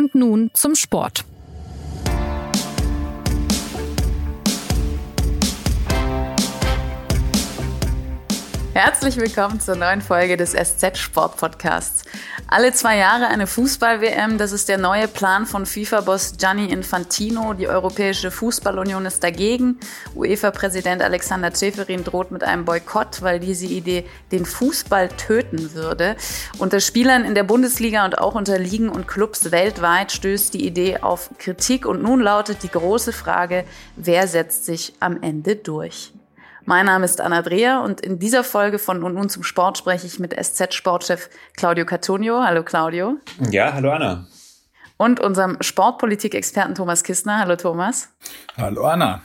Und nun zum Sport. Herzlich willkommen zur neuen Folge des SZ Sport Podcasts. Alle zwei Jahre eine Fußball-WM, das ist der neue Plan von FIFA-Boss Gianni Infantino. Die Europäische Fußballunion ist dagegen. UEFA-Präsident Alexander Ceferin droht mit einem Boykott, weil diese Idee den Fußball töten würde. Unter Spielern in der Bundesliga und auch unter Ligen und Clubs weltweit stößt die Idee auf Kritik und nun lautet die große Frage, wer setzt sich am Ende durch? Mein Name ist Anna Dreher und in dieser Folge von Und nun zum Sport spreche ich mit SZ-Sportchef Claudio Cattonio. Hallo Claudio. Ja, hallo Anna. Und unserem Sportpolitik-Experten Thomas Kistner. Hallo Thomas. Hallo Anna.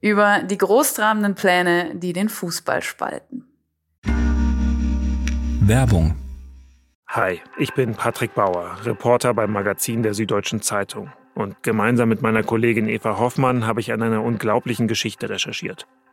Über die großtrabenden Pläne, die den Fußball spalten. Werbung. Hi, ich bin Patrick Bauer, Reporter beim Magazin der Süddeutschen Zeitung. Und gemeinsam mit meiner Kollegin Eva Hoffmann habe ich an einer unglaublichen Geschichte recherchiert.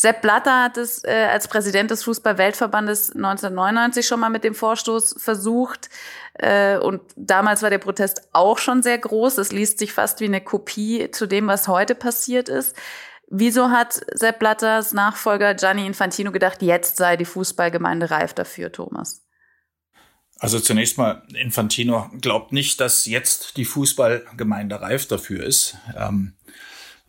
Sepp Blatter hat es äh, als Präsident des Fußball-Weltverbandes 1999 schon mal mit dem Vorstoß versucht. Äh, und damals war der Protest auch schon sehr groß. Es liest sich fast wie eine Kopie zu dem, was heute passiert ist. Wieso hat Sepp Blatters Nachfolger Gianni Infantino gedacht, jetzt sei die Fußballgemeinde reif dafür, Thomas? Also zunächst mal, Infantino glaubt nicht, dass jetzt die Fußballgemeinde reif dafür ist. Ähm,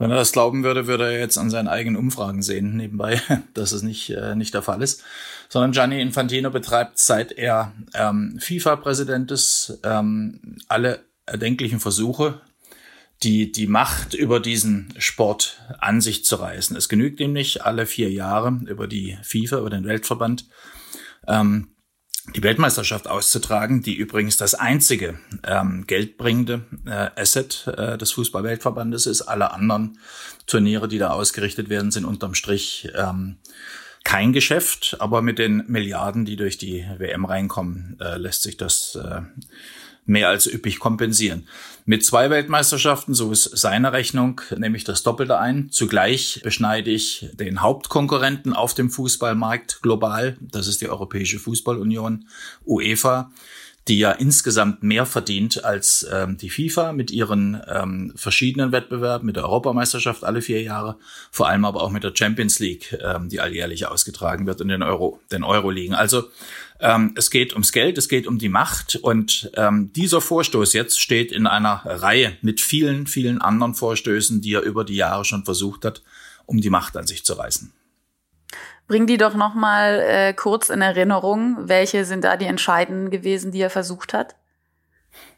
wenn er das glauben würde, würde er jetzt an seinen eigenen Umfragen sehen, nebenbei, dass es nicht, äh, nicht der Fall ist. Sondern Gianni Infantino betreibt, seit er ähm, FIFA-Präsident ist, ähm, alle erdenklichen Versuche, die, die Macht über diesen Sport an sich zu reißen. Es genügt ihm nicht, alle vier Jahre über die FIFA, über den Weltverband, ähm, die Weltmeisterschaft auszutragen, die übrigens das einzige ähm, geldbringende äh, Asset äh, des Fußballweltverbandes ist. Alle anderen Turniere, die da ausgerichtet werden, sind unterm Strich ähm, kein Geschäft, aber mit den Milliarden, die durch die WM reinkommen, äh, lässt sich das äh, mehr als üppig kompensieren. Mit zwei Weltmeisterschaften, so ist seine Rechnung, nehme ich das Doppelte ein. Zugleich beschneide ich den Hauptkonkurrenten auf dem Fußballmarkt global. Das ist die Europäische Fußballunion, UEFA die ja insgesamt mehr verdient als ähm, die FIFA mit ihren ähm, verschiedenen Wettbewerben, mit der Europameisterschaft alle vier Jahre, vor allem aber auch mit der Champions League, ähm, die alljährlich ausgetragen wird und den Euro, den Euro liegen. Also ähm, es geht ums Geld, es geht um die Macht und ähm, dieser Vorstoß jetzt steht in einer Reihe mit vielen, vielen anderen Vorstößen, die er über die Jahre schon versucht hat, um die Macht an sich zu reißen. Bring die doch noch mal äh, kurz in Erinnerung. Welche sind da die entscheidenden gewesen, die er versucht hat?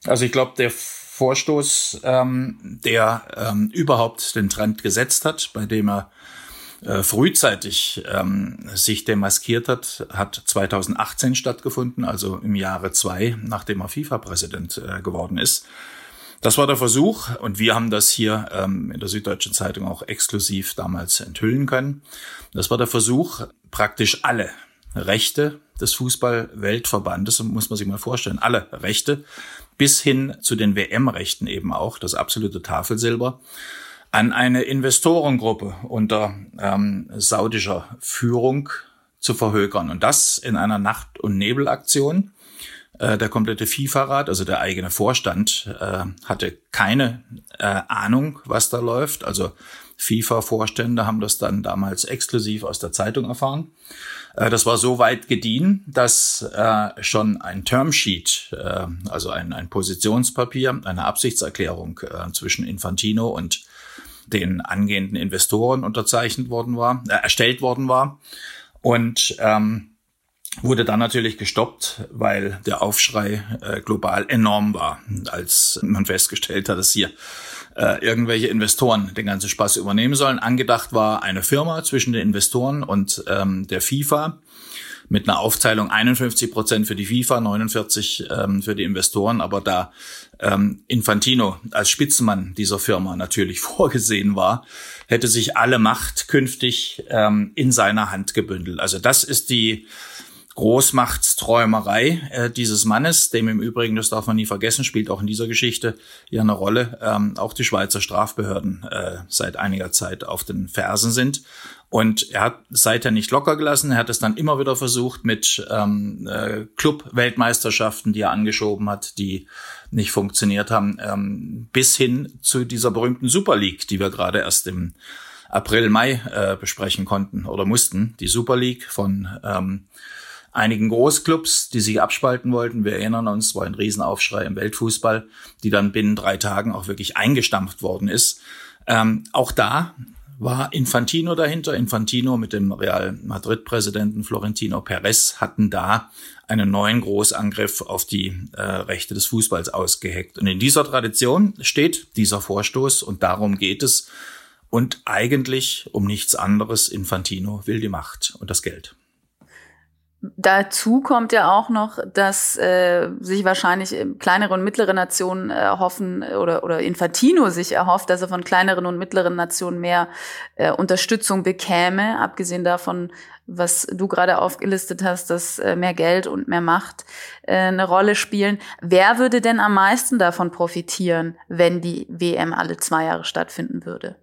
Also ich glaube, der Vorstoß, ähm, der ähm, überhaupt den Trend gesetzt hat, bei dem er äh, frühzeitig ähm, sich demaskiert hat, hat 2018 stattgefunden, also im Jahre zwei, nachdem er FIFA-Präsident äh, geworden ist. Das war der Versuch und wir haben das hier ähm, in der Süddeutschen Zeitung auch exklusiv damals enthüllen können. Das war der Versuch, praktisch alle Rechte des Fußball-Weltverbandes, muss man sich mal vorstellen, alle Rechte, bis hin zu den WM-Rechten eben auch, das absolute Tafelsilber, an eine Investorengruppe unter ähm, saudischer Führung zu verhökern. Und das in einer Nacht- und Nebelaktion. Äh, der komplette FIFA-Rat, also der eigene Vorstand, äh, hatte keine äh, Ahnung, was da läuft. Also FIFA-Vorstände haben das dann damals exklusiv aus der Zeitung erfahren. Das war so weit gediehen, dass schon ein Termsheet, also ein, Positionspapier, eine Absichtserklärung zwischen Infantino und den angehenden Investoren unterzeichnet worden war, erstellt worden war. Und ähm, wurde dann natürlich gestoppt, weil der Aufschrei äh, global enorm war, als man festgestellt hat, dass hier äh, irgendwelche Investoren den ganzen Spaß übernehmen sollen. Angedacht war eine Firma zwischen den Investoren und ähm, der FIFA. mit einer Aufteilung 51 Prozent für die FIFA, 49 ähm, für die Investoren. Aber da ähm, Infantino als Spitzenmann dieser Firma natürlich vorgesehen war, hätte sich alle Macht künftig ähm, in seiner Hand gebündelt. Also das ist die Großmachtsträumerei äh, dieses Mannes, dem im Übrigen, das darf man nie vergessen, spielt auch in dieser Geschichte ja eine Rolle, ähm, auch die Schweizer Strafbehörden äh, seit einiger Zeit auf den Fersen sind. Und er hat seither nicht locker gelassen. Er hat es dann immer wieder versucht mit ähm, äh, Club-Weltmeisterschaften, die er angeschoben hat, die nicht funktioniert haben, ähm, bis hin zu dieser berühmten Super League, die wir gerade erst im April, Mai äh, besprechen konnten oder mussten. Die Super League von ähm, einigen Großclubs, die sich abspalten wollten. Wir erinnern uns, war ein Riesenaufschrei im Weltfußball, die dann binnen drei Tagen auch wirklich eingestampft worden ist. Ähm, auch da war Infantino dahinter. Infantino mit dem Real Madrid-Präsidenten Florentino Perez hatten da einen neuen Großangriff auf die äh, Rechte des Fußballs ausgeheckt. Und in dieser Tradition steht dieser Vorstoß und darum geht es. Und eigentlich um nichts anderes. Infantino will die Macht und das Geld. Dazu kommt ja auch noch, dass äh, sich wahrscheinlich kleinere und mittlere Nationen erhoffen oder, oder Infantino sich erhofft, dass er von kleineren und mittleren Nationen mehr äh, Unterstützung bekäme, abgesehen davon, was du gerade aufgelistet hast, dass äh, mehr Geld und mehr Macht äh, eine Rolle spielen. Wer würde denn am meisten davon profitieren, wenn die WM alle zwei Jahre stattfinden würde?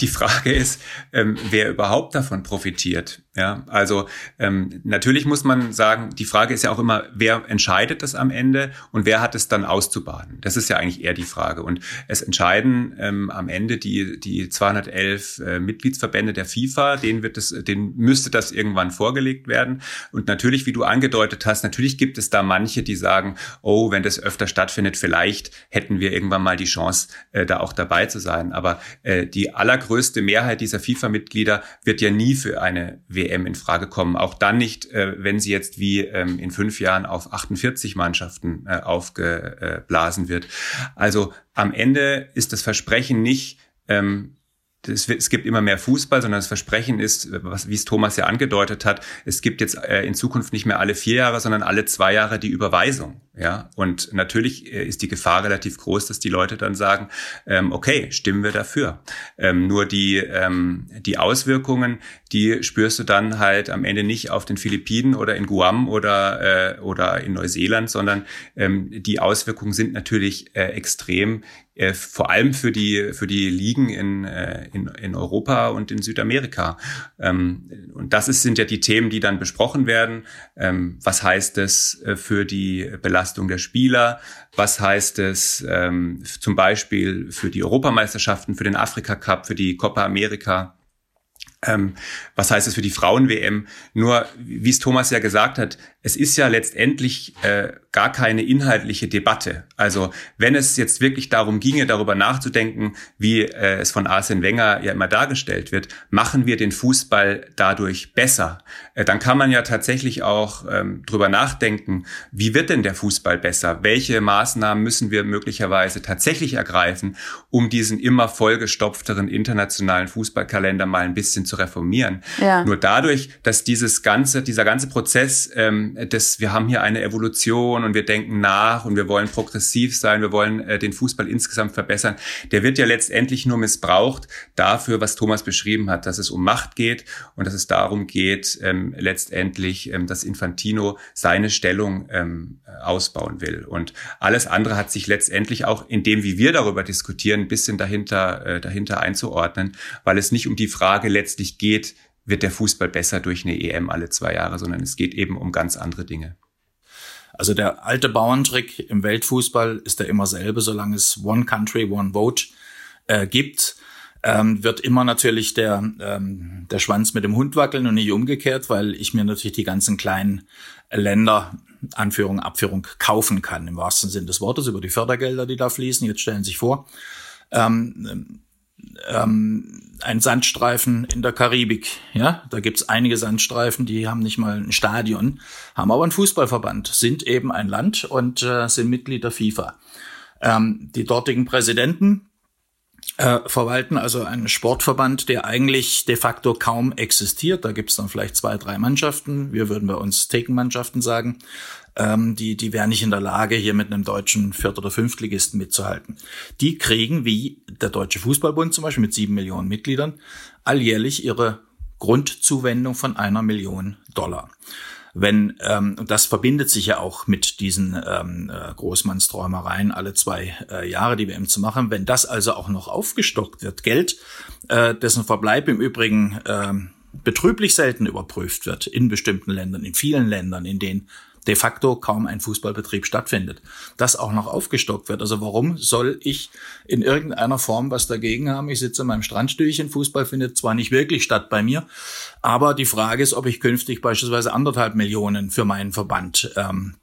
Die Frage ist, ähm, wer überhaupt davon profitiert. Ja, also ähm, natürlich muss man sagen, die Frage ist ja auch immer, wer entscheidet das am Ende und wer hat es dann auszubaden? Das ist ja eigentlich eher die Frage. Und es entscheiden ähm, am Ende die die 211 äh, Mitgliedsverbände der FIFA, denen wird es, denen müsste das irgendwann vorgelegt werden. Und natürlich, wie du angedeutet hast, natürlich gibt es da manche, die sagen, oh, wenn das öfter stattfindet, vielleicht hätten wir irgendwann mal die Chance, äh, da auch dabei zu sein. Aber äh, die allergrößte Mehrheit dieser FIFA-Mitglieder wird ja nie für eine in Frage kommen. Auch dann nicht, äh, wenn sie jetzt wie ähm, in fünf Jahren auf 48 Mannschaften äh, aufgeblasen wird. Also am Ende ist das Versprechen nicht, ähm, es, gibt immer mehr Fußball, sondern das Versprechen ist, wie es Thomas ja angedeutet hat, es gibt jetzt äh, in Zukunft nicht mehr alle vier Jahre, sondern alle zwei Jahre die Überweisung. Ja, und natürlich äh, ist die Gefahr relativ groß, dass die Leute dann sagen, ähm, okay, stimmen wir dafür. Ähm, nur die, ähm, die Auswirkungen, die spürst du dann halt am Ende nicht auf den Philippinen oder in Guam oder, äh, oder in Neuseeland, sondern die Auswirkungen sind natürlich extrem, vor allem für die, für die Ligen in, äh, in, in Europa und in Südamerika. Ähm, und das ist, sind ja die Themen, die dann besprochen werden. Ähm, was heißt es äh, für die Belastung der Spieler? Was heißt es ähm, zum Beispiel für die Europameisterschaften, für den Afrika Cup, für die Copa America? Was heißt es für die Frauen-WM? Nur, wie es Thomas ja gesagt hat, es ist ja letztendlich äh, gar keine inhaltliche Debatte. Also wenn es jetzt wirklich darum ginge, darüber nachzudenken, wie äh, es von Arsene Wenger ja immer dargestellt wird, machen wir den Fußball dadurch besser, äh, dann kann man ja tatsächlich auch ähm, drüber nachdenken, wie wird denn der Fußball besser? Welche Maßnahmen müssen wir möglicherweise tatsächlich ergreifen, um diesen immer vollgestopfteren internationalen Fußballkalender mal ein bisschen zu reformieren? Ja. Nur dadurch, dass dieses ganze, dieser ganze Prozess ähm, das, wir haben hier eine Evolution und wir denken nach und wir wollen progressiv sein, wir wollen äh, den Fußball insgesamt verbessern. Der wird ja letztendlich nur missbraucht dafür, was Thomas beschrieben hat, dass es um Macht geht und dass es darum geht, ähm, letztendlich, ähm, dass Infantino seine Stellung ähm, ausbauen will. Und alles andere hat sich letztendlich auch in dem, wie wir darüber diskutieren, ein bisschen dahinter, äh, dahinter einzuordnen, weil es nicht um die Frage letztlich geht, wird der Fußball besser durch eine EM alle zwei Jahre, sondern es geht eben um ganz andere Dinge. Also der alte Bauerntrick im Weltfußball ist der immer selbe, solange es One Country, One Vote äh, gibt. Ähm, wird immer natürlich der, ähm, der Schwanz mit dem Hund wackeln und nicht umgekehrt, weil ich mir natürlich die ganzen kleinen Länder, Anführung, Abführung, kaufen kann, im wahrsten Sinn des Wortes, über die Fördergelder, die da fließen. Jetzt stellen Sie sich vor, ähm, ähm, ein Sandstreifen in der Karibik. Ja, da gibt's einige Sandstreifen, die haben nicht mal ein Stadion, haben aber einen Fußballverband, sind eben ein Land und äh, sind Mitglied der FIFA. Ähm, die dortigen Präsidenten äh, verwalten, also ein Sportverband, der eigentlich de facto kaum existiert. Da gibt es dann vielleicht zwei, drei Mannschaften. Wir würden bei uns Thekenmannschaften sagen. Ähm, die, die wären nicht in der Lage, hier mit einem deutschen Viert- oder Fünftligisten mitzuhalten. Die kriegen, wie der Deutsche Fußballbund zum Beispiel mit sieben Millionen Mitgliedern, alljährlich ihre Grundzuwendung von einer Million Dollar. Wenn, ähm, das verbindet sich ja auch mit diesen ähm, äh, Großmannsträumereien alle zwei äh, Jahre, die WM zu machen, wenn das also auch noch aufgestockt wird, Geld, äh, dessen Verbleib im Übrigen äh, betrüblich selten überprüft wird in bestimmten Ländern, in vielen Ländern, in denen de facto kaum ein Fußballbetrieb stattfindet. Das auch noch aufgestockt wird. Also warum soll ich in irgendeiner Form was dagegen haben? Ich sitze in meinem Strandstühlchen, Fußball findet zwar nicht wirklich statt bei mir, aber die Frage ist, ob ich künftig beispielsweise anderthalb Millionen für meinen Verband ähm,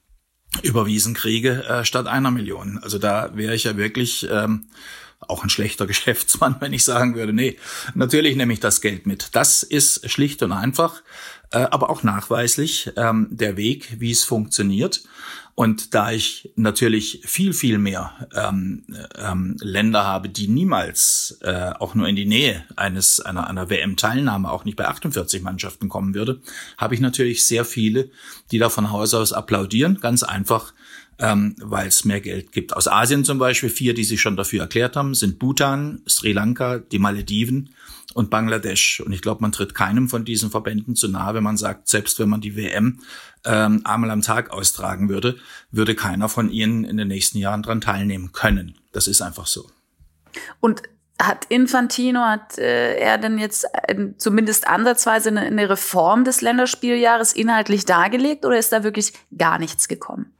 überwiesen kriege äh, statt einer Million. Also da wäre ich ja wirklich ähm, auch ein schlechter Geschäftsmann, wenn ich sagen würde, nee, natürlich nehme ich das Geld mit. Das ist schlicht und einfach aber auch nachweislich ähm, der Weg, wie es funktioniert. Und da ich natürlich viel, viel mehr ähm, ähm, Länder habe, die niemals äh, auch nur in die Nähe eines einer, einer WM-Teilnahme, auch nicht bei 48 Mannschaften kommen würde, habe ich natürlich sehr viele, die da von Haus aus applaudieren. Ganz einfach, ähm, weil es mehr Geld gibt. Aus Asien zum Beispiel, vier, die sich schon dafür erklärt haben, sind Bhutan, Sri Lanka, die Malediven und Bangladesch. Und ich glaube, man tritt keinem von diesen Verbänden zu nahe, wenn man sagt, selbst wenn man die WM ähm, einmal am Tag austragen würde, würde keiner von ihnen in den nächsten Jahren dran teilnehmen können. Das ist einfach so. Und hat Infantino, hat äh, er denn jetzt äh, zumindest ansatzweise eine, eine Reform des Länderspieljahres inhaltlich dargelegt oder ist da wirklich gar nichts gekommen?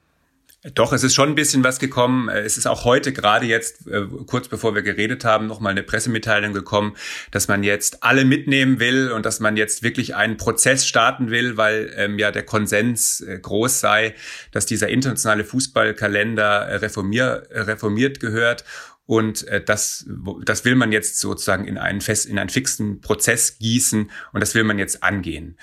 Doch, es ist schon ein bisschen was gekommen. Es ist auch heute gerade jetzt, äh, kurz bevor wir geredet haben, nochmal eine Pressemitteilung gekommen, dass man jetzt alle mitnehmen will und dass man jetzt wirklich einen Prozess starten will, weil ähm, ja der Konsens äh, groß sei, dass dieser internationale Fußballkalender äh, reformier, reformiert gehört. Und das, das will man jetzt sozusagen in einen fest, in einen fixen Prozess gießen und das will man jetzt angehen.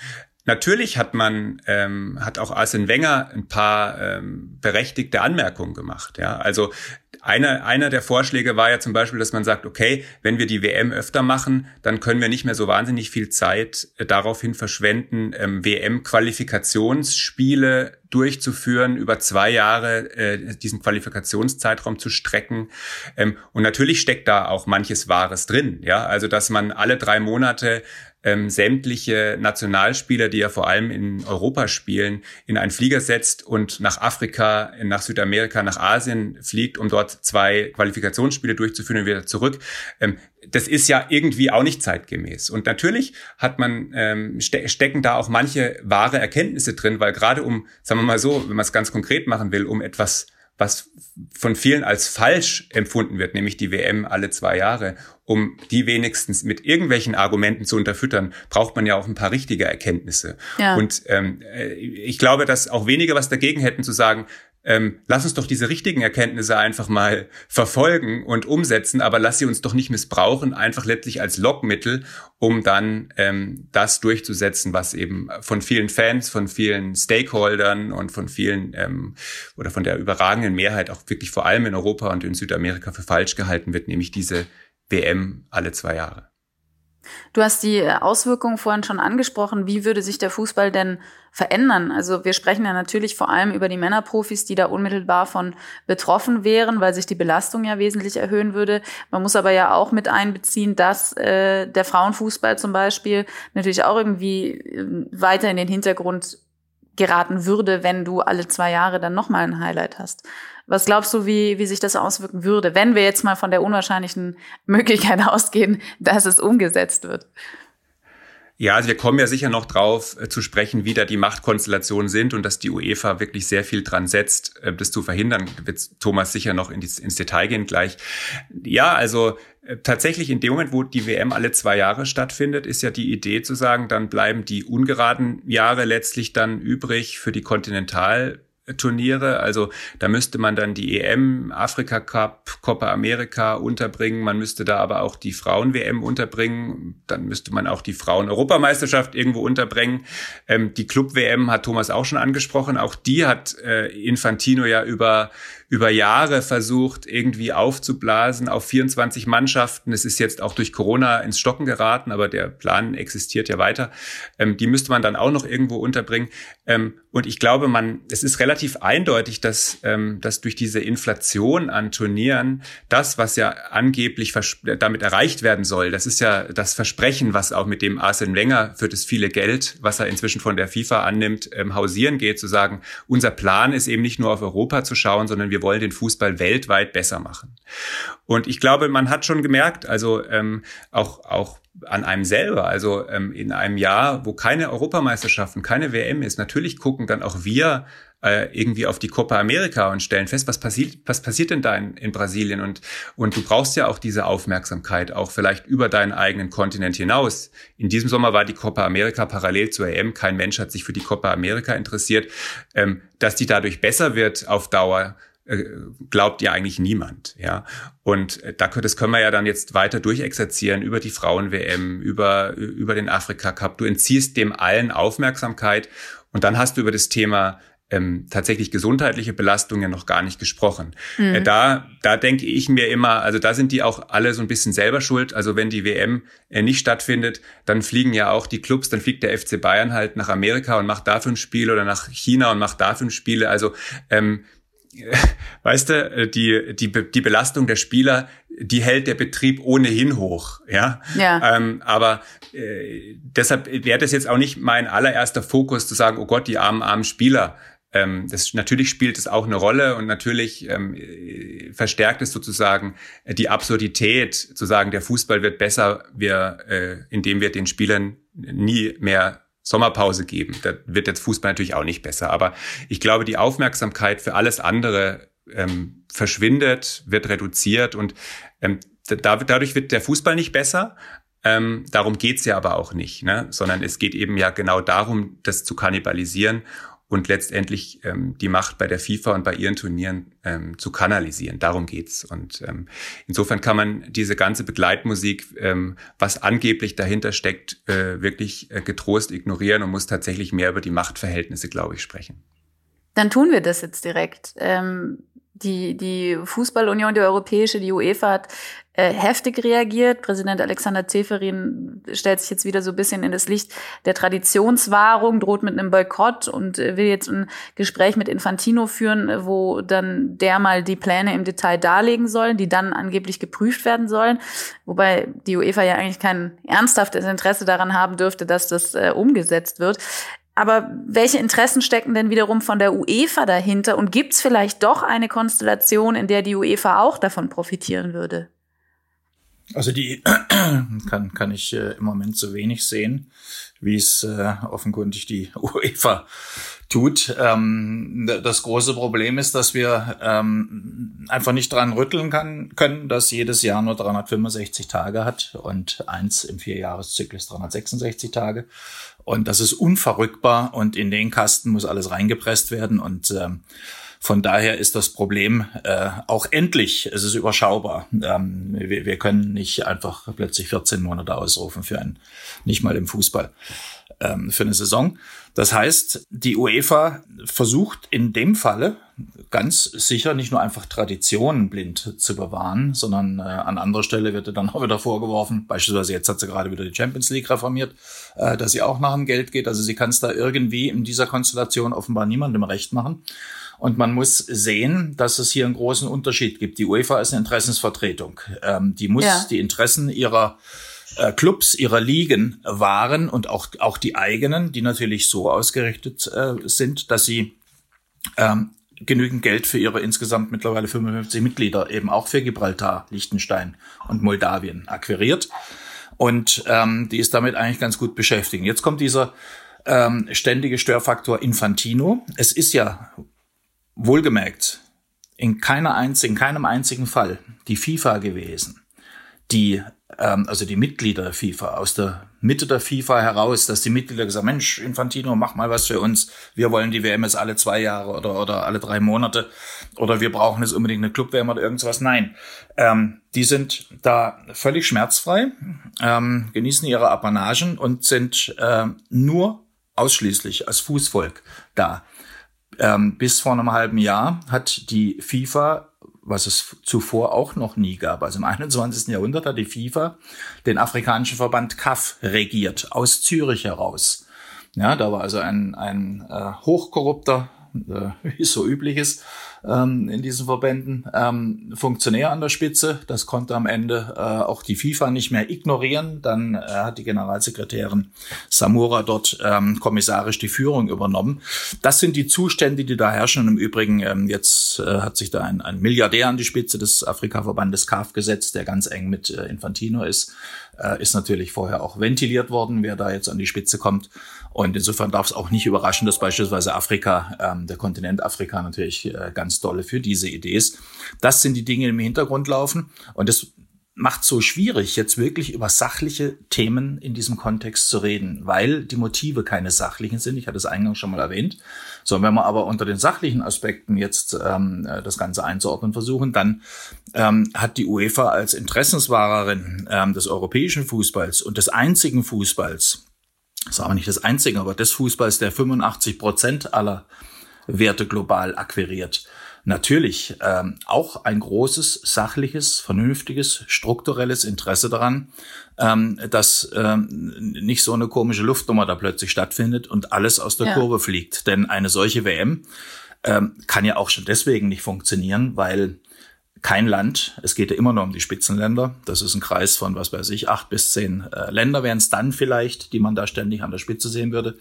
Natürlich hat man, ähm, hat auch Arsene Wenger ein paar ähm, berechtigte Anmerkungen gemacht. Ja, also einer, einer der Vorschläge war ja zum Beispiel, dass man sagt, okay, wenn wir die WM öfter machen, dann können wir nicht mehr so wahnsinnig viel Zeit äh, daraufhin verschwenden, ähm, WM-Qualifikationsspiele durchzuführen, über zwei Jahre äh, diesen Qualifikationszeitraum zu strecken. Ähm, und natürlich steckt da auch manches Wahres drin. Ja, also dass man alle drei Monate ähm, sämtliche Nationalspieler, die ja vor allem in Europa spielen, in einen Flieger setzt und nach Afrika, nach Südamerika, nach Asien fliegt, um dort zwei Qualifikationsspiele durchzuführen und wieder zurück. Ähm, das ist ja irgendwie auch nicht zeitgemäß. Und natürlich hat man ähm, ste stecken da auch manche wahre Erkenntnisse drin, weil gerade um, sagen wir mal so, wenn man es ganz konkret machen will, um etwas was von vielen als falsch empfunden wird, nämlich die WM alle zwei Jahre, um die wenigstens mit irgendwelchen Argumenten zu unterfüttern, braucht man ja auch ein paar richtige Erkenntnisse. Ja. Und ähm, äh, ich glaube, dass auch wenige was dagegen hätten zu sagen, ähm, lass uns doch diese richtigen Erkenntnisse einfach mal verfolgen und umsetzen, aber lass sie uns doch nicht missbrauchen, einfach letztlich als Lockmittel, um dann ähm, das durchzusetzen, was eben von vielen Fans, von vielen Stakeholdern und von vielen ähm, oder von der überragenden Mehrheit auch wirklich vor allem in Europa und in Südamerika für falsch gehalten wird, nämlich diese WM alle zwei Jahre. Du hast die äh, Auswirkungen vorhin schon angesprochen. Wie würde sich der Fußball denn verändern? Also wir sprechen ja natürlich vor allem über die Männerprofis, die da unmittelbar von betroffen wären, weil sich die Belastung ja wesentlich erhöhen würde. Man muss aber ja auch mit einbeziehen, dass äh, der Frauenfußball zum Beispiel natürlich auch irgendwie äh, weiter in den Hintergrund geraten würde, wenn du alle zwei Jahre dann nochmal ein Highlight hast. Was glaubst du, wie, wie sich das auswirken würde, wenn wir jetzt mal von der unwahrscheinlichen Möglichkeit ausgehen, dass es umgesetzt wird? Ja, also wir kommen ja sicher noch drauf äh, zu sprechen, wie da die Machtkonstellationen sind und dass die UEFA wirklich sehr viel dran setzt, äh, das zu verhindern. Wird Thomas sicher noch in die, ins Detail gehen gleich. Ja, also äh, tatsächlich in dem Moment, wo die WM alle zwei Jahre stattfindet, ist ja die Idee zu sagen, dann bleiben die ungeraden Jahre letztlich dann übrig für die Kontinental Turniere. Also da müsste man dann die EM, Afrika Cup, Copa America unterbringen. Man müsste da aber auch die Frauen-WM unterbringen. Dann müsste man auch die Frauen-Europameisterschaft irgendwo unterbringen. Ähm, die Club-WM hat Thomas auch schon angesprochen. Auch die hat äh, Infantino ja über über Jahre versucht, irgendwie aufzublasen auf 24 Mannschaften. Es ist jetzt auch durch Corona ins Stocken geraten, aber der Plan existiert ja weiter. Ähm, die müsste man dann auch noch irgendwo unterbringen. Ähm, und ich glaube, man, es ist relativ eindeutig, dass, ähm, dass durch diese Inflation an Turnieren das, was ja angeblich damit erreicht werden soll, das ist ja das Versprechen, was auch mit dem Arsene Wenger für das viele Geld, was er inzwischen von der FIFA annimmt, ähm, hausieren geht, zu sagen, unser Plan ist eben nicht nur auf Europa zu schauen, sondern wir wir wollen den Fußball weltweit besser machen. Und ich glaube, man hat schon gemerkt, also ähm, auch, auch an einem selber, also ähm, in einem Jahr, wo keine Europameisterschaften, keine WM ist, natürlich gucken dann auch wir äh, irgendwie auf die Copa America und stellen fest, was passiert, was passiert denn da in, in Brasilien? Und, und du brauchst ja auch diese Aufmerksamkeit, auch vielleicht über deinen eigenen Kontinent hinaus. In diesem Sommer war die Copa America parallel zur EM. Kein Mensch hat sich für die Copa America interessiert. Ähm, dass die dadurch besser wird auf Dauer, glaubt ja eigentlich niemand, ja. Und äh, da das können wir ja dann jetzt weiter durchexerzieren über die Frauen-WM, über, über den Afrika-Cup. Du entziehst dem allen Aufmerksamkeit und dann hast du über das Thema ähm, tatsächlich gesundheitliche Belastungen noch gar nicht gesprochen. Mhm. Äh, da, da denke ich mir immer, also da sind die auch alle so ein bisschen selber schuld. Also wenn die WM äh, nicht stattfindet, dann fliegen ja auch die Clubs, dann fliegt der FC Bayern halt nach Amerika und macht dafür ein Spiel oder nach China und macht dafür ein Spiel. Also ähm, weißt du, äh, die, die, die Belastung der Spieler, die hält der Betrieb ohnehin hoch, ja. ja. Ähm, aber äh, deshalb wäre das jetzt auch nicht mein allererster Fokus zu sagen, oh Gott, die armen, armen Spieler. Ähm, das natürlich spielt es auch eine Rolle und natürlich ähm, äh, verstärkt es sozusagen die Absurdität, zu sagen, der Fußball wird besser, wir, äh, indem wir den Spielern nie mehr Sommerpause geben. Da wird jetzt Fußball natürlich auch nicht besser. Aber ich glaube, die Aufmerksamkeit für alles andere ähm, verschwindet, wird reduziert und ähm, da, dadurch wird der Fußball nicht besser. Ähm, darum geht's ja aber auch nicht, ne? sondern es geht eben ja genau darum, das zu kannibalisieren und letztendlich ähm, die Macht bei der FIFA und bei ihren Turnieren ähm, zu kanalisieren. Darum geht's. Und ähm, insofern kann man diese ganze Begleitmusik, ähm, was angeblich dahinter steckt, äh, wirklich äh, getrost ignorieren und muss tatsächlich mehr über die Machtverhältnisse, glaube ich, sprechen. Dann tun wir das jetzt direkt. Ähm, die, die Fußballunion, die europäische, die UEFA hat äh, heftig reagiert. Präsident Alexander Zeferin stellt sich jetzt wieder so ein bisschen in das Licht der Traditionswahrung, droht mit einem Boykott und äh, will jetzt ein Gespräch mit Infantino führen, wo dann der mal die Pläne im Detail darlegen soll, die dann angeblich geprüft werden sollen. Wobei die UEFA ja eigentlich kein ernsthaftes Interesse daran haben dürfte, dass das äh, umgesetzt wird. Aber welche Interessen stecken denn wiederum von der UEFA dahinter? Und gibt es vielleicht doch eine Konstellation, in der die UEFA auch davon profitieren würde? Also die kann, kann ich äh, im Moment so wenig sehen, wie es äh, offenkundig die UEFA tut. Ähm, das große Problem ist, dass wir ähm, einfach nicht dran rütteln kann, können, dass jedes Jahr nur 365 Tage hat und eins im Vierjahreszyklus 366 Tage. Und das ist unverrückbar und in den Kasten muss alles reingepresst werden und ähm, von daher ist das Problem äh, auch endlich, es ist überschaubar. Ähm, wir, wir können nicht einfach plötzlich 14 Monate ausrufen für ein, nicht mal im Fußball, ähm, für eine Saison. Das heißt, die UEFA versucht in dem Falle ganz sicher nicht nur einfach Traditionen blind zu bewahren, sondern äh, an anderer Stelle wird dann auch wieder vorgeworfen, beispielsweise jetzt hat sie gerade wieder die Champions League reformiert, äh, dass sie auch nach dem Geld geht. Also sie kann es da irgendwie in dieser Konstellation offenbar niemandem recht machen. Und man muss sehen, dass es hier einen großen Unterschied gibt. Die UEFA ist eine Interessensvertretung. Ähm, die muss ja. die Interessen ihrer äh, Clubs, ihrer Ligen wahren und auch, auch die eigenen, die natürlich so ausgerichtet äh, sind, dass sie ähm, genügend Geld für ihre insgesamt mittlerweile 55 Mitglieder eben auch für Gibraltar, Liechtenstein und Moldawien akquiriert. Und ähm, die ist damit eigentlich ganz gut beschäftigt. Jetzt kommt dieser ähm, ständige Störfaktor Infantino. Es ist ja wohlgemerkt, in keiner einzigen, in keinem einzigen Fall die FIFA gewesen, die ähm, also die Mitglieder der FIFA, aus der Mitte der FIFA heraus, dass die Mitglieder gesagt Mensch, Infantino, mach mal was für uns. Wir wollen die WM jetzt alle zwei Jahre oder, oder alle drei Monate oder wir brauchen jetzt unbedingt eine Club-WM oder irgendwas. Nein, ähm, die sind da völlig schmerzfrei, ähm, genießen ihre Apanagen und sind äh, nur ausschließlich als Fußvolk da. Ähm, bis vor einem halben Jahr hat die FIFA was es zuvor auch noch nie gab. Also im 21. Jahrhundert hat die FIFA den afrikanischen Verband CAF regiert, aus Zürich heraus. Ja, da war also ein, ein äh, hochkorrupter, äh, wie es so üblich ist, ähm, in diesen Verbänden. Ähm, Funktionär an der Spitze, das konnte am Ende äh, auch die FIFA nicht mehr ignorieren. Dann äh, hat die Generalsekretärin Samura dort ähm, kommissarisch die Führung übernommen. Das sind die Zustände, die da herrschen. Und im Übrigen, ähm, jetzt äh, hat sich da ein, ein Milliardär an die Spitze des Afrika-Verbandes CAF gesetzt, der ganz eng mit äh, Infantino ist. Äh, ist natürlich vorher auch ventiliert worden, wer da jetzt an die Spitze kommt. Und insofern darf es auch nicht überraschen, dass beispielsweise Afrika, ähm, der Kontinent Afrika natürlich äh, ganz dolle für diese Idee ist. Das sind die Dinge, die im Hintergrund laufen. Und das macht so schwierig, jetzt wirklich über sachliche Themen in diesem Kontext zu reden, weil die Motive keine sachlichen sind. Ich hatte es eingangs schon mal erwähnt. So, wenn wir aber unter den sachlichen Aspekten jetzt ähm, äh, das Ganze einzuordnen versuchen, dann ähm, hat die UEFA als Interessenswahrerin ähm, des europäischen Fußballs und des einzigen Fußballs das ist aber nicht das Einzige, aber des Fußballs, der 85 Prozent aller Werte global akquiriert. Natürlich ähm, auch ein großes, sachliches, vernünftiges, strukturelles Interesse daran, ähm, dass ähm, nicht so eine komische Luftnummer da plötzlich stattfindet und alles aus der ja. Kurve fliegt. Denn eine solche WM ähm, kann ja auch schon deswegen nicht funktionieren, weil kein Land, es geht ja immer nur um die Spitzenländer, das ist ein Kreis von, was weiß ich, acht bis zehn äh, Länder wären es dann vielleicht, die man da ständig an der Spitze sehen würde.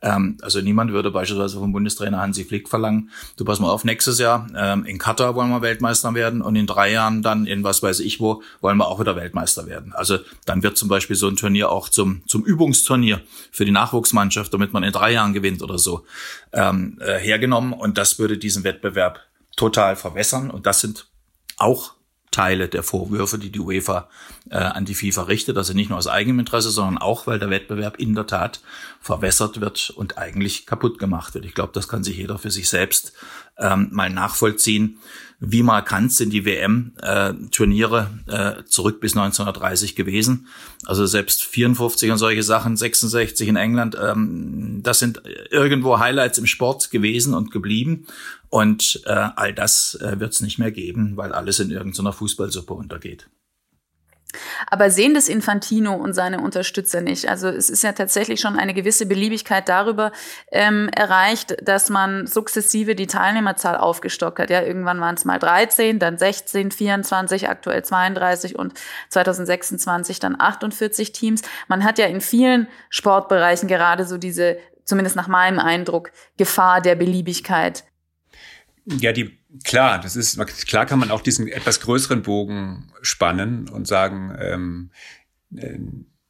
Ähm, also niemand würde beispielsweise vom Bundestrainer Hansi Flick verlangen, du pass mal auf, nächstes Jahr ähm, in Katar wollen wir Weltmeister werden und in drei Jahren dann in was weiß ich wo wollen wir auch wieder Weltmeister werden. Also dann wird zum Beispiel so ein Turnier auch zum, zum Übungsturnier für die Nachwuchsmannschaft, damit man in drei Jahren gewinnt oder so, ähm, äh, hergenommen und das würde diesen Wettbewerb total verwässern und das sind auch Teile der Vorwürfe, die die UEFA äh, an die FIFA richtet, also nicht nur aus eigenem Interesse, sondern auch, weil der Wettbewerb in der Tat verwässert wird und eigentlich kaputt gemacht wird. Ich glaube, das kann sich jeder für sich selbst ähm, mal nachvollziehen wie markant sind die WM-Turniere äh, zurück bis 1930 gewesen. Also selbst 54 und solche Sachen, 66 in England, ähm, das sind irgendwo Highlights im Sport gewesen und geblieben. Und äh, all das äh, wird es nicht mehr geben, weil alles in irgendeiner Fußballsuppe untergeht. Aber sehen das Infantino und seine Unterstützer nicht. Also es ist ja tatsächlich schon eine gewisse Beliebigkeit darüber ähm, erreicht, dass man sukzessive die Teilnehmerzahl aufgestockt hat. Ja, irgendwann waren es mal 13, dann 16, 24, aktuell 32 und 2026 dann 48 Teams. Man hat ja in vielen Sportbereichen gerade so diese, zumindest nach meinem Eindruck, Gefahr der Beliebigkeit. Ja, die klar, das ist klar kann man auch diesen etwas größeren Bogen spannen und sagen, ähm, äh,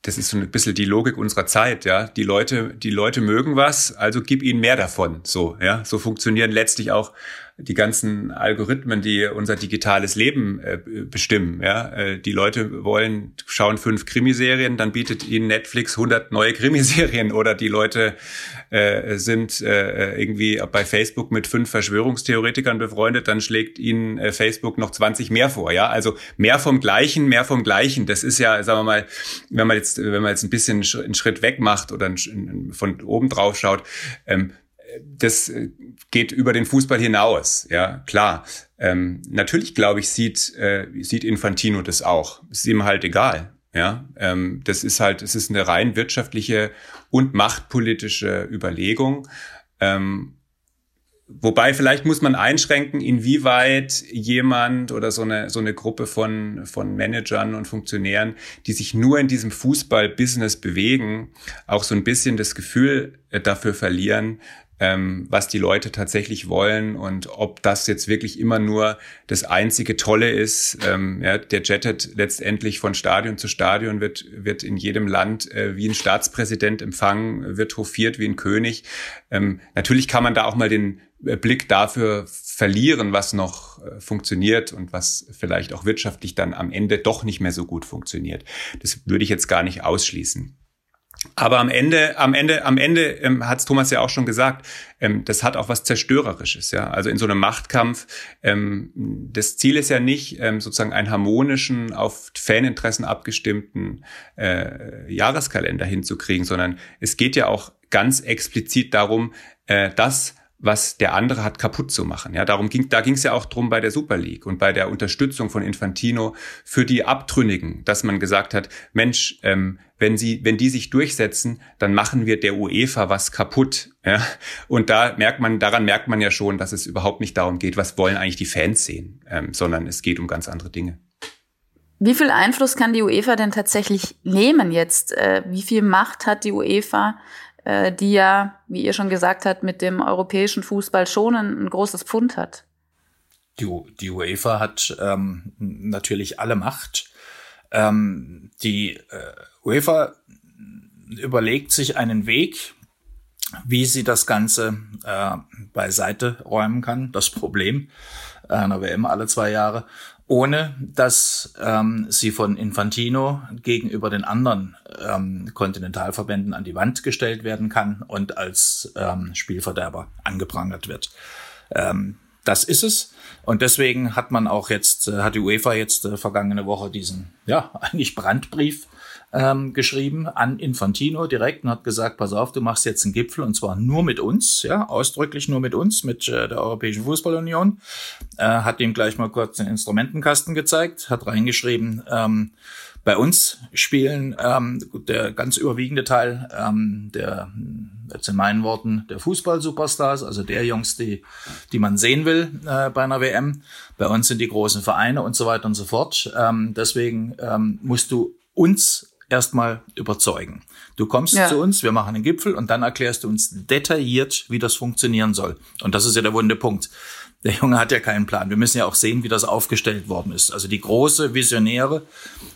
das ist so ein bisschen die Logik unserer Zeit, ja. Die Leute, die Leute mögen was, also gib ihnen mehr davon. So, ja. So funktionieren letztlich auch die ganzen Algorithmen, die unser digitales Leben äh, bestimmen. Ja, äh, die Leute wollen schauen fünf Krimiserien, dann bietet ihnen Netflix 100 neue Krimiserien oder die Leute äh, sind äh, irgendwie bei Facebook mit fünf Verschwörungstheoretikern befreundet, dann schlägt ihnen äh, Facebook noch 20 mehr vor. Ja, also mehr vom Gleichen, mehr vom Gleichen. Das ist ja, sagen wir mal, wenn man jetzt, wenn man jetzt ein bisschen einen Schritt weg macht oder von oben drauf schaut. Ähm, das äh, geht über den Fußball hinaus, ja, klar. Ähm, natürlich, glaube ich, sieht, äh, sieht Infantino das auch. ist ihm halt egal. Ja, ähm, das ist halt, es ist eine rein wirtschaftliche und machtpolitische Überlegung. Ähm, Wobei vielleicht muss man einschränken, inwieweit jemand oder so eine, so eine Gruppe von, von Managern und Funktionären, die sich nur in diesem Fußball-Business bewegen, auch so ein bisschen das Gefühl äh, dafür verlieren, ähm, was die Leute tatsächlich wollen und ob das jetzt wirklich immer nur das einzige Tolle ist. Ähm, ja, der jettet letztendlich von Stadion zu Stadion, wird, wird in jedem Land äh, wie ein Staatspräsident empfangen, wird hofiert wie ein König. Ähm, natürlich kann man da auch mal den Blick dafür verlieren, was noch äh, funktioniert und was vielleicht auch wirtschaftlich dann am Ende doch nicht mehr so gut funktioniert. Das würde ich jetzt gar nicht ausschließen. Aber am Ende, am Ende, am Ende ähm, hat Thomas ja auch schon gesagt, ähm, das hat auch was zerstörerisches, ja. Also in so einem Machtkampf, ähm, das Ziel ist ja nicht ähm, sozusagen einen harmonischen, auf Faninteressen abgestimmten äh, Jahreskalender hinzukriegen, sondern es geht ja auch ganz explizit darum, äh, das was der andere hat kaputt zu machen. Ja, darum ging, da ging es ja auch drum bei der Super League und bei der Unterstützung von Infantino für die Abtrünnigen, dass man gesagt hat, Mensch, ähm, wenn sie, wenn die sich durchsetzen, dann machen wir der UEFA was kaputt. Ja? Und da merkt man, daran merkt man ja schon, dass es überhaupt nicht darum geht, was wollen eigentlich die Fans sehen, ähm, sondern es geht um ganz andere Dinge. Wie viel Einfluss kann die UEFA denn tatsächlich nehmen jetzt? Äh, wie viel Macht hat die UEFA? Äh, die ja, wie ihr schon gesagt habt, mit dem europäischen Fußball schon ein, ein großes Pfund hat. Die, die UEFA hat ähm, natürlich alle Macht. Ähm, die äh, UEFA überlegt sich einen Weg, wie sie das Ganze äh, beiseite räumen kann, das Problem einer WM alle zwei Jahre ohne dass ähm, sie von Infantino gegenüber den anderen ähm, Kontinentalverbänden an die Wand gestellt werden kann und als ähm, Spielverderber angeprangert wird. Ähm, das ist es. Und deswegen hat man auch jetzt, äh, hat die UEFA jetzt äh, vergangene Woche diesen, ja, eigentlich Brandbrief ähm, geschrieben an Infantino direkt und hat gesagt, pass auf, du machst jetzt einen Gipfel und zwar nur mit uns, ja, ausdrücklich nur mit uns, mit äh, der Europäischen Fußballunion. Äh, hat ihm gleich mal kurz den Instrumentenkasten gezeigt, hat reingeschrieben, ähm, bei uns spielen ähm, der ganz überwiegende Teil ähm, der, jetzt in meinen Worten, der Fußball-Superstars, also der Jungs, die, die man sehen will äh, bei einer WM. Bei uns sind die großen Vereine und so weiter und so fort. Ähm, deswegen ähm, musst du uns erstmal überzeugen. Du kommst ja. zu uns, wir machen einen Gipfel und dann erklärst du uns detailliert, wie das funktionieren soll. Und das ist ja der wunde Punkt. Der Junge hat ja keinen Plan. Wir müssen ja auch sehen, wie das aufgestellt worden ist. Also die große visionäre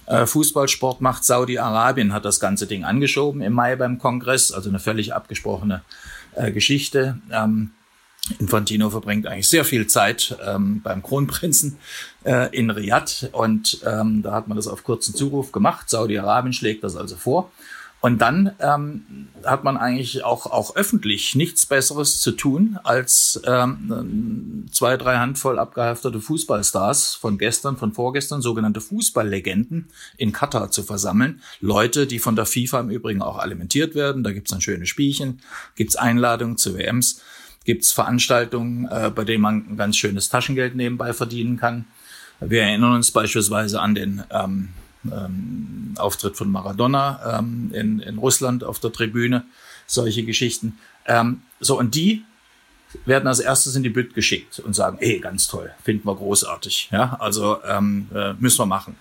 äh, Fußballsportmacht Saudi-Arabien hat das ganze Ding angeschoben im Mai beim Kongress. Also eine völlig abgesprochene äh, Geschichte. Ähm, Infantino verbringt eigentlich sehr viel Zeit ähm, beim Kronprinzen äh, in Riyadh und ähm, da hat man das auf kurzen Zuruf gemacht. Saudi-Arabien schlägt das also vor. Und dann ähm, hat man eigentlich auch, auch öffentlich nichts Besseres zu tun, als ähm, zwei, drei Handvoll abgehaftete Fußballstars von gestern, von vorgestern, sogenannte Fußballlegenden in Katar zu versammeln. Leute, die von der FIFA im Übrigen auch alimentiert werden. Da gibt's dann schöne Spielchen, gibt's Einladungen zu WMs gibt's Veranstaltungen, äh, bei denen man ein ganz schönes Taschengeld nebenbei verdienen kann. Wir erinnern uns beispielsweise an den ähm, ähm, Auftritt von Maradona ähm, in, in Russland auf der Tribüne, solche Geschichten. Ähm, so, und die werden als erstes in die Bütt geschickt und sagen, ey, ganz toll, finden wir großartig. Ja, also ähm, äh, müssen wir machen.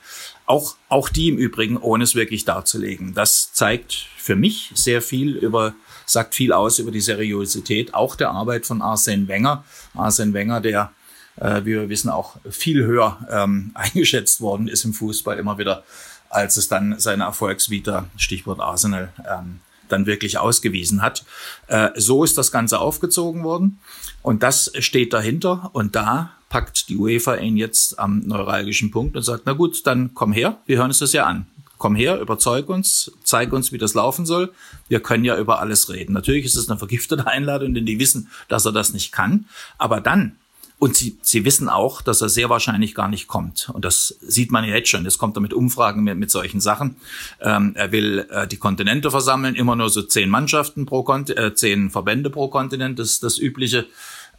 Auch, auch die im Übrigen, ohne es wirklich darzulegen. Das zeigt für mich sehr viel über sagt viel aus über die Seriosität auch der Arbeit von Arsene Wenger. Arsene Wenger, der, äh, wie wir wissen, auch viel höher ähm, eingeschätzt worden ist im Fußball immer wieder, als es dann seine Erfolgsvita, Stichwort Arsenal, ähm, dann wirklich ausgewiesen hat. Äh, so ist das Ganze aufgezogen worden und das steht dahinter und da packt die UEFA ihn jetzt am neuralgischen Punkt und sagt, na gut, dann komm her, wir hören uns das ja an komm her, überzeug uns, zeig uns, wie das laufen soll. Wir können ja über alles reden. Natürlich ist es eine vergiftete Einladung, denn die wissen, dass er das nicht kann. Aber dann, und sie, sie wissen auch, dass er sehr wahrscheinlich gar nicht kommt. Und das sieht man ja jetzt schon. Jetzt kommt er mit Umfragen mit, mit solchen Sachen. Ähm, er will äh, die Kontinente versammeln, immer nur so zehn Mannschaften pro Kontinent, äh, zehn Verbände pro Kontinent, das ist das übliche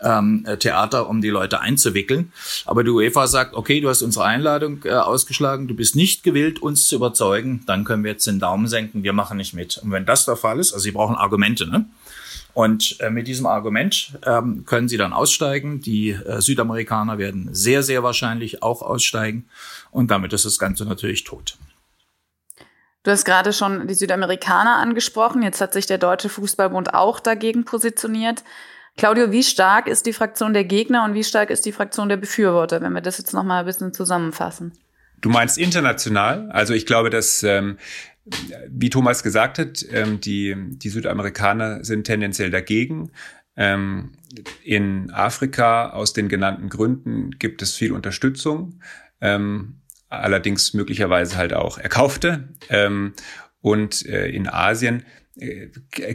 ähm, Theater, um die Leute einzuwickeln. Aber die UEFA sagt, okay, du hast unsere Einladung äh, ausgeschlagen, du bist nicht gewillt, uns zu überzeugen, dann können wir jetzt den Daumen senken, wir machen nicht mit. Und wenn das der Fall ist, also sie brauchen Argumente, ne? Und äh, mit diesem Argument ähm, können sie dann aussteigen. Die äh, Südamerikaner werden sehr, sehr wahrscheinlich auch aussteigen. Und damit ist das Ganze natürlich tot. Du hast gerade schon die Südamerikaner angesprochen. Jetzt hat sich der Deutsche Fußballbund auch dagegen positioniert. Claudio, wie stark ist die Fraktion der Gegner und wie stark ist die Fraktion der Befürworter, wenn wir das jetzt noch mal ein bisschen zusammenfassen? Du meinst international? Also ich glaube, dass ähm, wie Thomas gesagt hat, ähm, die, die Südamerikaner sind tendenziell dagegen. Ähm, in Afrika aus den genannten Gründen gibt es viel Unterstützung, ähm, allerdings möglicherweise halt auch erkaufte. Ähm, und äh, in Asien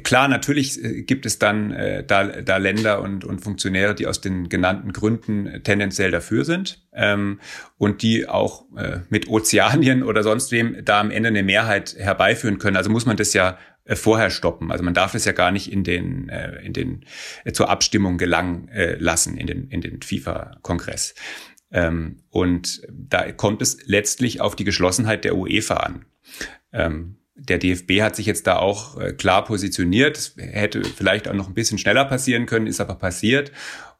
Klar, natürlich äh, gibt es dann äh, da, da Länder und, und Funktionäre, die aus den genannten Gründen tendenziell dafür sind ähm, und die auch äh, mit Ozeanien oder sonst wem da am Ende eine Mehrheit herbeiführen können. Also muss man das ja äh, vorher stoppen. Also man darf es ja gar nicht in den, äh, in den äh, zur Abstimmung gelangen äh, lassen in den, in den FIFA-Kongress. Ähm, und da kommt es letztlich auf die Geschlossenheit der UEFA an. Ähm, der DFB hat sich jetzt da auch äh, klar positioniert. Es hätte vielleicht auch noch ein bisschen schneller passieren können, ist aber passiert.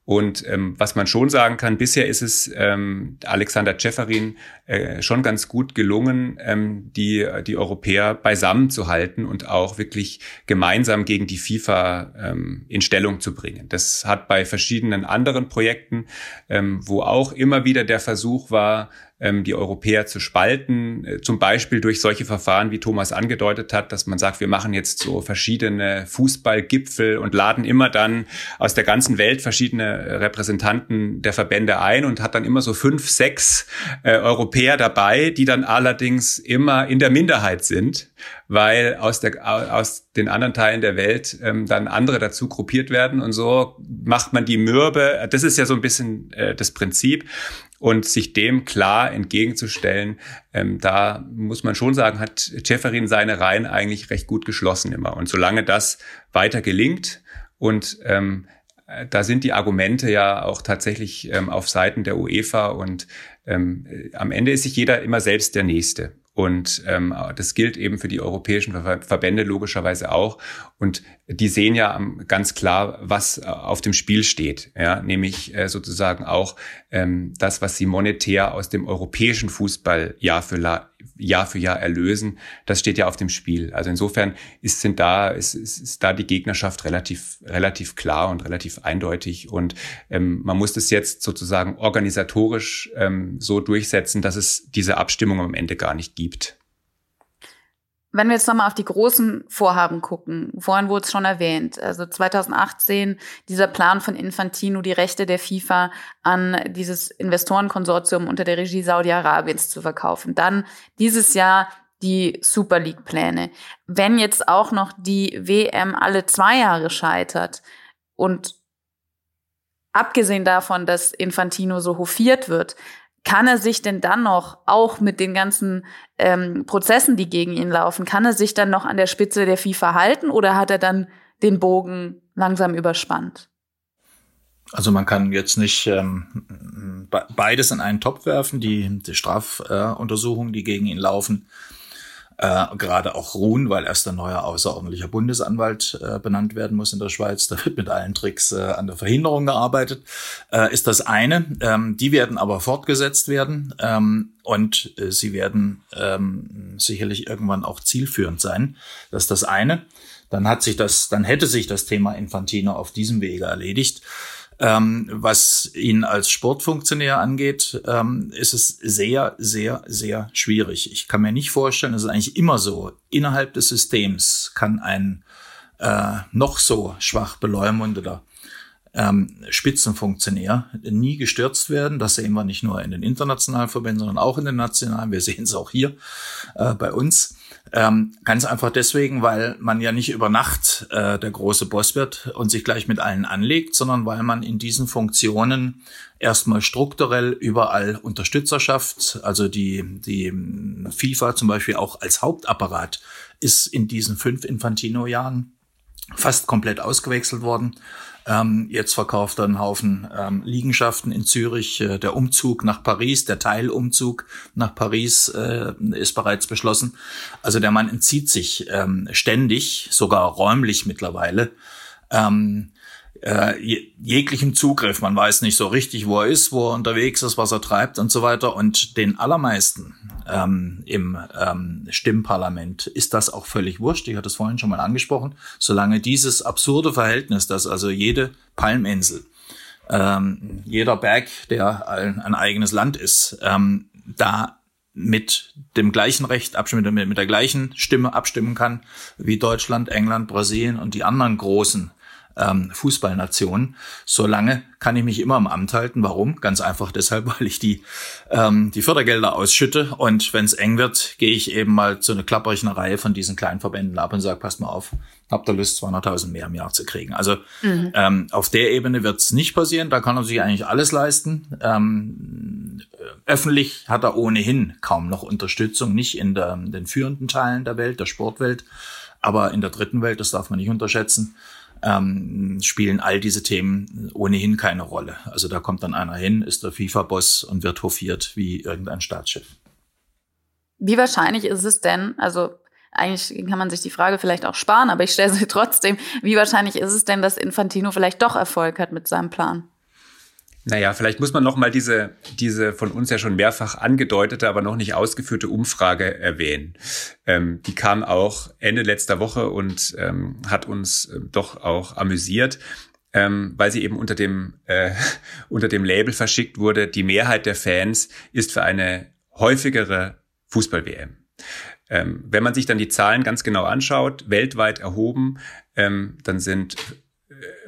Und ähm, was man schon sagen kann, bisher ist es ähm, Alexander Ceferin äh, schon ganz gut gelungen, ähm, die, die Europäer beisammen zu halten und auch wirklich gemeinsam gegen die FIFA ähm, in Stellung zu bringen. Das hat bei verschiedenen anderen Projekten, ähm, wo auch immer wieder der Versuch war, ähm, die Europäer zu spalten, äh, zum Beispiel durch solche Verfahren, wie Thomas angedeutet hat, dass man sagt, wir machen jetzt so verschiedene Fußballgipfel und laden immer dann aus der ganzen Welt verschiedene Repräsentanten der Verbände ein und hat dann immer so fünf, sechs äh, Europäer dabei, die dann allerdings immer in der Minderheit sind, weil aus, der, aus den anderen Teilen der Welt ähm, dann andere dazu gruppiert werden und so macht man die Mürbe. Das ist ja so ein bisschen äh, das Prinzip und sich dem klar entgegenzustellen, ähm, da muss man schon sagen, hat Ceferin seine Reihen eigentlich recht gut geschlossen immer. Und solange das weiter gelingt und ähm, da sind die Argumente ja auch tatsächlich ähm, auf Seiten der UEFA und ähm, am Ende ist sich jeder immer selbst der Nächste. Und ähm, das gilt eben für die europäischen Verbände logischerweise auch. Und die sehen ja ganz klar, was äh, auf dem Spiel steht. Ja, nämlich äh, sozusagen auch ähm, das, was sie monetär aus dem europäischen Fußball Jahr für Jahr für Jahr erlösen, das steht ja auf dem Spiel. Also insofern ist, sind da, ist, ist, ist da die Gegnerschaft relativ, relativ klar und relativ eindeutig. Und ähm, man muss das jetzt sozusagen organisatorisch ähm, so durchsetzen, dass es diese Abstimmung am Ende gar nicht gibt. Wenn wir jetzt nochmal auf die großen Vorhaben gucken, vorhin wurde es schon erwähnt, also 2018 dieser Plan von Infantino, die Rechte der FIFA an dieses Investorenkonsortium unter der Regie Saudi-Arabiens zu verkaufen. Dann dieses Jahr die Super League-Pläne. Wenn jetzt auch noch die WM alle zwei Jahre scheitert und abgesehen davon, dass Infantino so hofiert wird, kann er sich denn dann noch, auch mit den ganzen ähm, Prozessen, die gegen ihn laufen, kann er sich dann noch an der Spitze der FIFA halten oder hat er dann den Bogen langsam überspannt? Also man kann jetzt nicht ähm, beides in einen Topf werfen, die, die Strafuntersuchungen, die gegen ihn laufen, äh, gerade auch ruhen, weil erst ein neuer außerordentlicher Bundesanwalt äh, benannt werden muss in der Schweiz. Da wird mit allen Tricks äh, an der Verhinderung gearbeitet. Äh, ist das eine. Ähm, die werden aber fortgesetzt werden ähm, und äh, sie werden ähm, sicherlich irgendwann auch zielführend sein. Das ist das eine. Dann hat sich das, dann hätte sich das Thema Infantino auf diesem Wege erledigt. Ähm, was ihn als Sportfunktionär angeht, ähm, ist es sehr, sehr, sehr schwierig. Ich kann mir nicht vorstellen, es ist eigentlich immer so, innerhalb des Systems kann ein äh, noch so schwach beleumundeter ähm, Spitzenfunktionär nie gestürzt werden. Das sehen wir nicht nur in den internationalen Verbänden, sondern auch in den nationalen. Wir sehen es auch hier äh, bei uns. Ähm, ganz einfach deswegen, weil man ja nicht über Nacht äh, der große Boss wird und sich gleich mit allen anlegt, sondern weil man in diesen Funktionen erstmal strukturell überall Unterstützer schafft. Also die, die FIFA zum Beispiel auch als Hauptapparat ist in diesen fünf Infantino-Jahren fast komplett ausgewechselt worden. Ähm, jetzt verkauft er einen Haufen ähm, Liegenschaften in Zürich. Äh, der Umzug nach Paris, der Teilumzug nach Paris äh, ist bereits beschlossen. Also der Mann entzieht sich ähm, ständig, sogar räumlich mittlerweile. Ähm, äh, jeglichem Zugriff. Man weiß nicht so richtig, wo er ist, wo er unterwegs ist, was er treibt und so weiter. Und den allermeisten ähm, im ähm, Stimmparlament ist das auch völlig wurscht. Ich hatte es vorhin schon mal angesprochen. Solange dieses absurde Verhältnis, dass also jede Palminsel, ähm, jeder Berg, der ein, ein eigenes Land ist, ähm, da mit dem gleichen Recht abstimmen, mit, mit der gleichen Stimme abstimmen kann wie Deutschland, England, Brasilien und die anderen großen ähm, Fußballnation. Solange kann ich mich immer im Amt halten. Warum? Ganz einfach deshalb, weil ich die, ähm, die Fördergelder ausschütte. Und wenn es eng wird, gehe ich eben mal zu einer klapperigen Reihe von diesen kleinen Verbänden ab und sage, passt mal auf, habt ihr Lust, 200.000 mehr im Jahr zu kriegen. Also mhm. ähm, auf der Ebene wird es nicht passieren. Da kann er sich eigentlich alles leisten. Ähm, öffentlich hat er ohnehin kaum noch Unterstützung, nicht in der, den führenden Teilen der Welt, der Sportwelt, aber in der dritten Welt, das darf man nicht unterschätzen ähm, spielen all diese Themen ohnehin keine Rolle. Also da kommt dann einer hin, ist der FIFA-Boss und wird hofiert wie irgendein Staatschef. Wie wahrscheinlich ist es denn, also eigentlich kann man sich die Frage vielleicht auch sparen, aber ich stelle sie trotzdem, wie wahrscheinlich ist es denn, dass Infantino vielleicht doch Erfolg hat mit seinem Plan? Naja, vielleicht muss man noch mal diese, diese von uns ja schon mehrfach angedeutete, aber noch nicht ausgeführte Umfrage erwähnen. Ähm, die kam auch Ende letzter Woche und ähm, hat uns äh, doch auch amüsiert, ähm, weil sie eben unter dem, äh, unter dem Label verschickt wurde, die Mehrheit der Fans ist für eine häufigere Fußball-WM. Ähm, wenn man sich dann die Zahlen ganz genau anschaut, weltweit erhoben, ähm, dann sind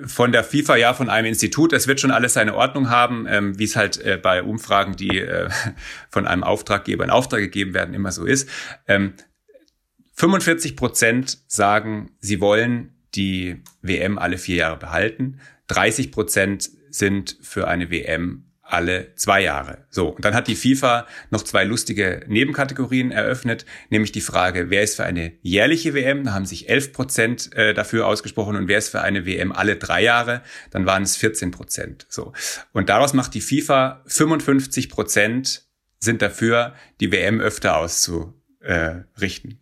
von der FIFA, ja, von einem Institut. Es wird schon alles seine Ordnung haben, ähm, wie es halt äh, bei Umfragen, die äh, von einem Auftraggeber in Auftrag gegeben werden, immer so ist. Ähm, 45 Prozent sagen, sie wollen die WM alle vier Jahre behalten. 30 Prozent sind für eine WM alle zwei Jahre. So, und dann hat die FIFA noch zwei lustige Nebenkategorien eröffnet, nämlich die Frage, wer ist für eine jährliche WM? Da haben sich 11 Prozent äh, dafür ausgesprochen und wer ist für eine WM alle drei Jahre? Dann waren es 14 Prozent. So, und daraus macht die FIFA 55 Prozent sind dafür, die WM öfter auszurichten.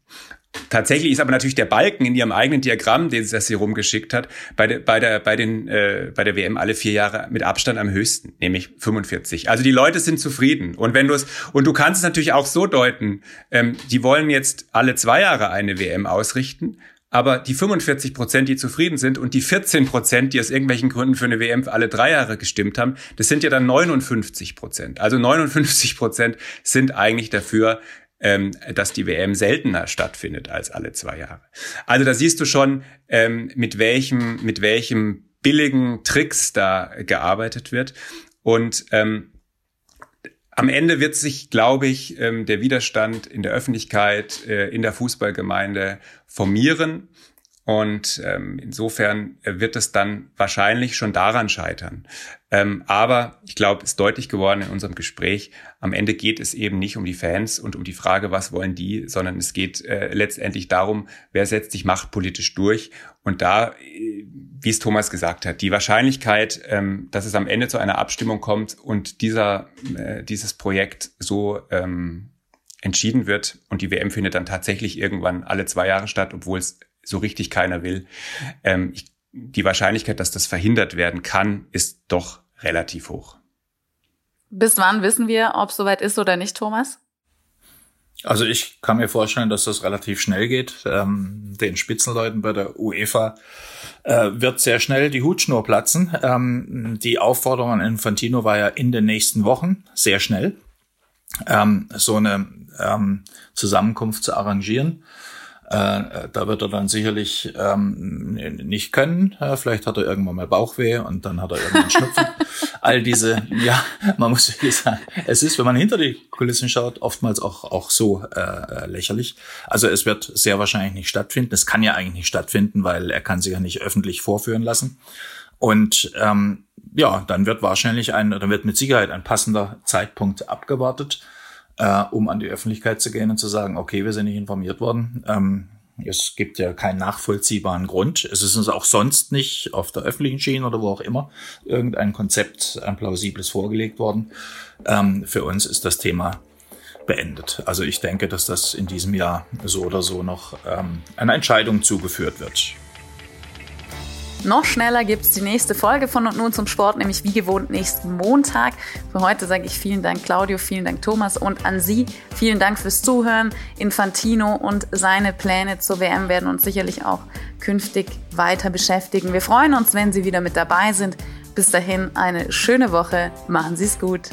Tatsächlich ist aber natürlich der Balken in ihrem eigenen Diagramm, den das sie rumgeschickt hat, bei der, bei der, bei den, äh, bei der WM alle vier Jahre mit Abstand am höchsten, nämlich 45. Also die Leute sind zufrieden. Und wenn du es, und du kannst es natürlich auch so deuten, ähm, die wollen jetzt alle zwei Jahre eine WM ausrichten, aber die 45 Prozent, die zufrieden sind und die 14 Prozent, die aus irgendwelchen Gründen für eine WM alle drei Jahre gestimmt haben, das sind ja dann 59 Prozent. Also 59 Prozent sind eigentlich dafür, ähm, dass die WM seltener stattfindet als alle zwei Jahre. Also da siehst du schon, ähm, mit welchem, mit welchem billigen Tricks da gearbeitet wird. Und ähm, am Ende wird sich, glaube ich, ähm, der Widerstand in der Öffentlichkeit, äh, in der Fußballgemeinde formieren. Und ähm, insofern wird es dann wahrscheinlich schon daran scheitern. Ähm, aber ich glaube, es ist deutlich geworden in unserem Gespräch, am Ende geht es eben nicht um die Fans und um die Frage, was wollen die, sondern es geht äh, letztendlich darum, wer setzt sich machtpolitisch durch. Und da, äh, wie es Thomas gesagt hat, die Wahrscheinlichkeit, ähm, dass es am Ende zu einer Abstimmung kommt und dieser, äh, dieses Projekt so ähm, entschieden wird und die WM findet dann tatsächlich irgendwann alle zwei Jahre statt, obwohl es so richtig keiner will. Ähm, ich, die Wahrscheinlichkeit, dass das verhindert werden kann, ist doch relativ hoch. Bis wann wissen wir, ob es soweit ist oder nicht, Thomas? Also ich kann mir vorstellen, dass das relativ schnell geht. Ähm, den Spitzenleuten bei der UEFA äh, wird sehr schnell die Hutschnur platzen. Ähm, die Aufforderung an Infantino war ja in den nächsten Wochen sehr schnell, ähm, so eine ähm, Zusammenkunft zu arrangieren. Äh, da wird er dann sicherlich ähm, nicht können. Äh, vielleicht hat er irgendwann mal Bauchweh und dann hat er irgendwann Schnupfen. All diese, ja, man muss wirklich sagen, es ist, wenn man hinter die Kulissen schaut, oftmals auch, auch so äh, äh, lächerlich. Also es wird sehr wahrscheinlich nicht stattfinden. Es kann ja eigentlich nicht stattfinden, weil er kann sich ja nicht öffentlich vorführen lassen. Und ähm, ja, dann wird wahrscheinlich ein, dann wird mit Sicherheit ein passender Zeitpunkt abgewartet äh, um an die Öffentlichkeit zu gehen und zu sagen, okay, wir sind nicht informiert worden. Ähm, es gibt ja keinen nachvollziehbaren Grund. Es ist uns auch sonst nicht auf der öffentlichen Schiene oder wo auch immer irgendein Konzept, ein plausibles vorgelegt worden. Ähm, für uns ist das Thema beendet. Also ich denke, dass das in diesem Jahr so oder so noch ähm, einer Entscheidung zugeführt wird. Noch schneller gibt es die nächste Folge von und nun zum Sport, nämlich wie gewohnt nächsten Montag. Für heute sage ich vielen Dank Claudio, vielen Dank Thomas und an Sie vielen Dank fürs Zuhören. Infantino und seine Pläne zur WM werden uns sicherlich auch künftig weiter beschäftigen. Wir freuen uns, wenn Sie wieder mit dabei sind. Bis dahin eine schöne Woche. Machen Sie es gut.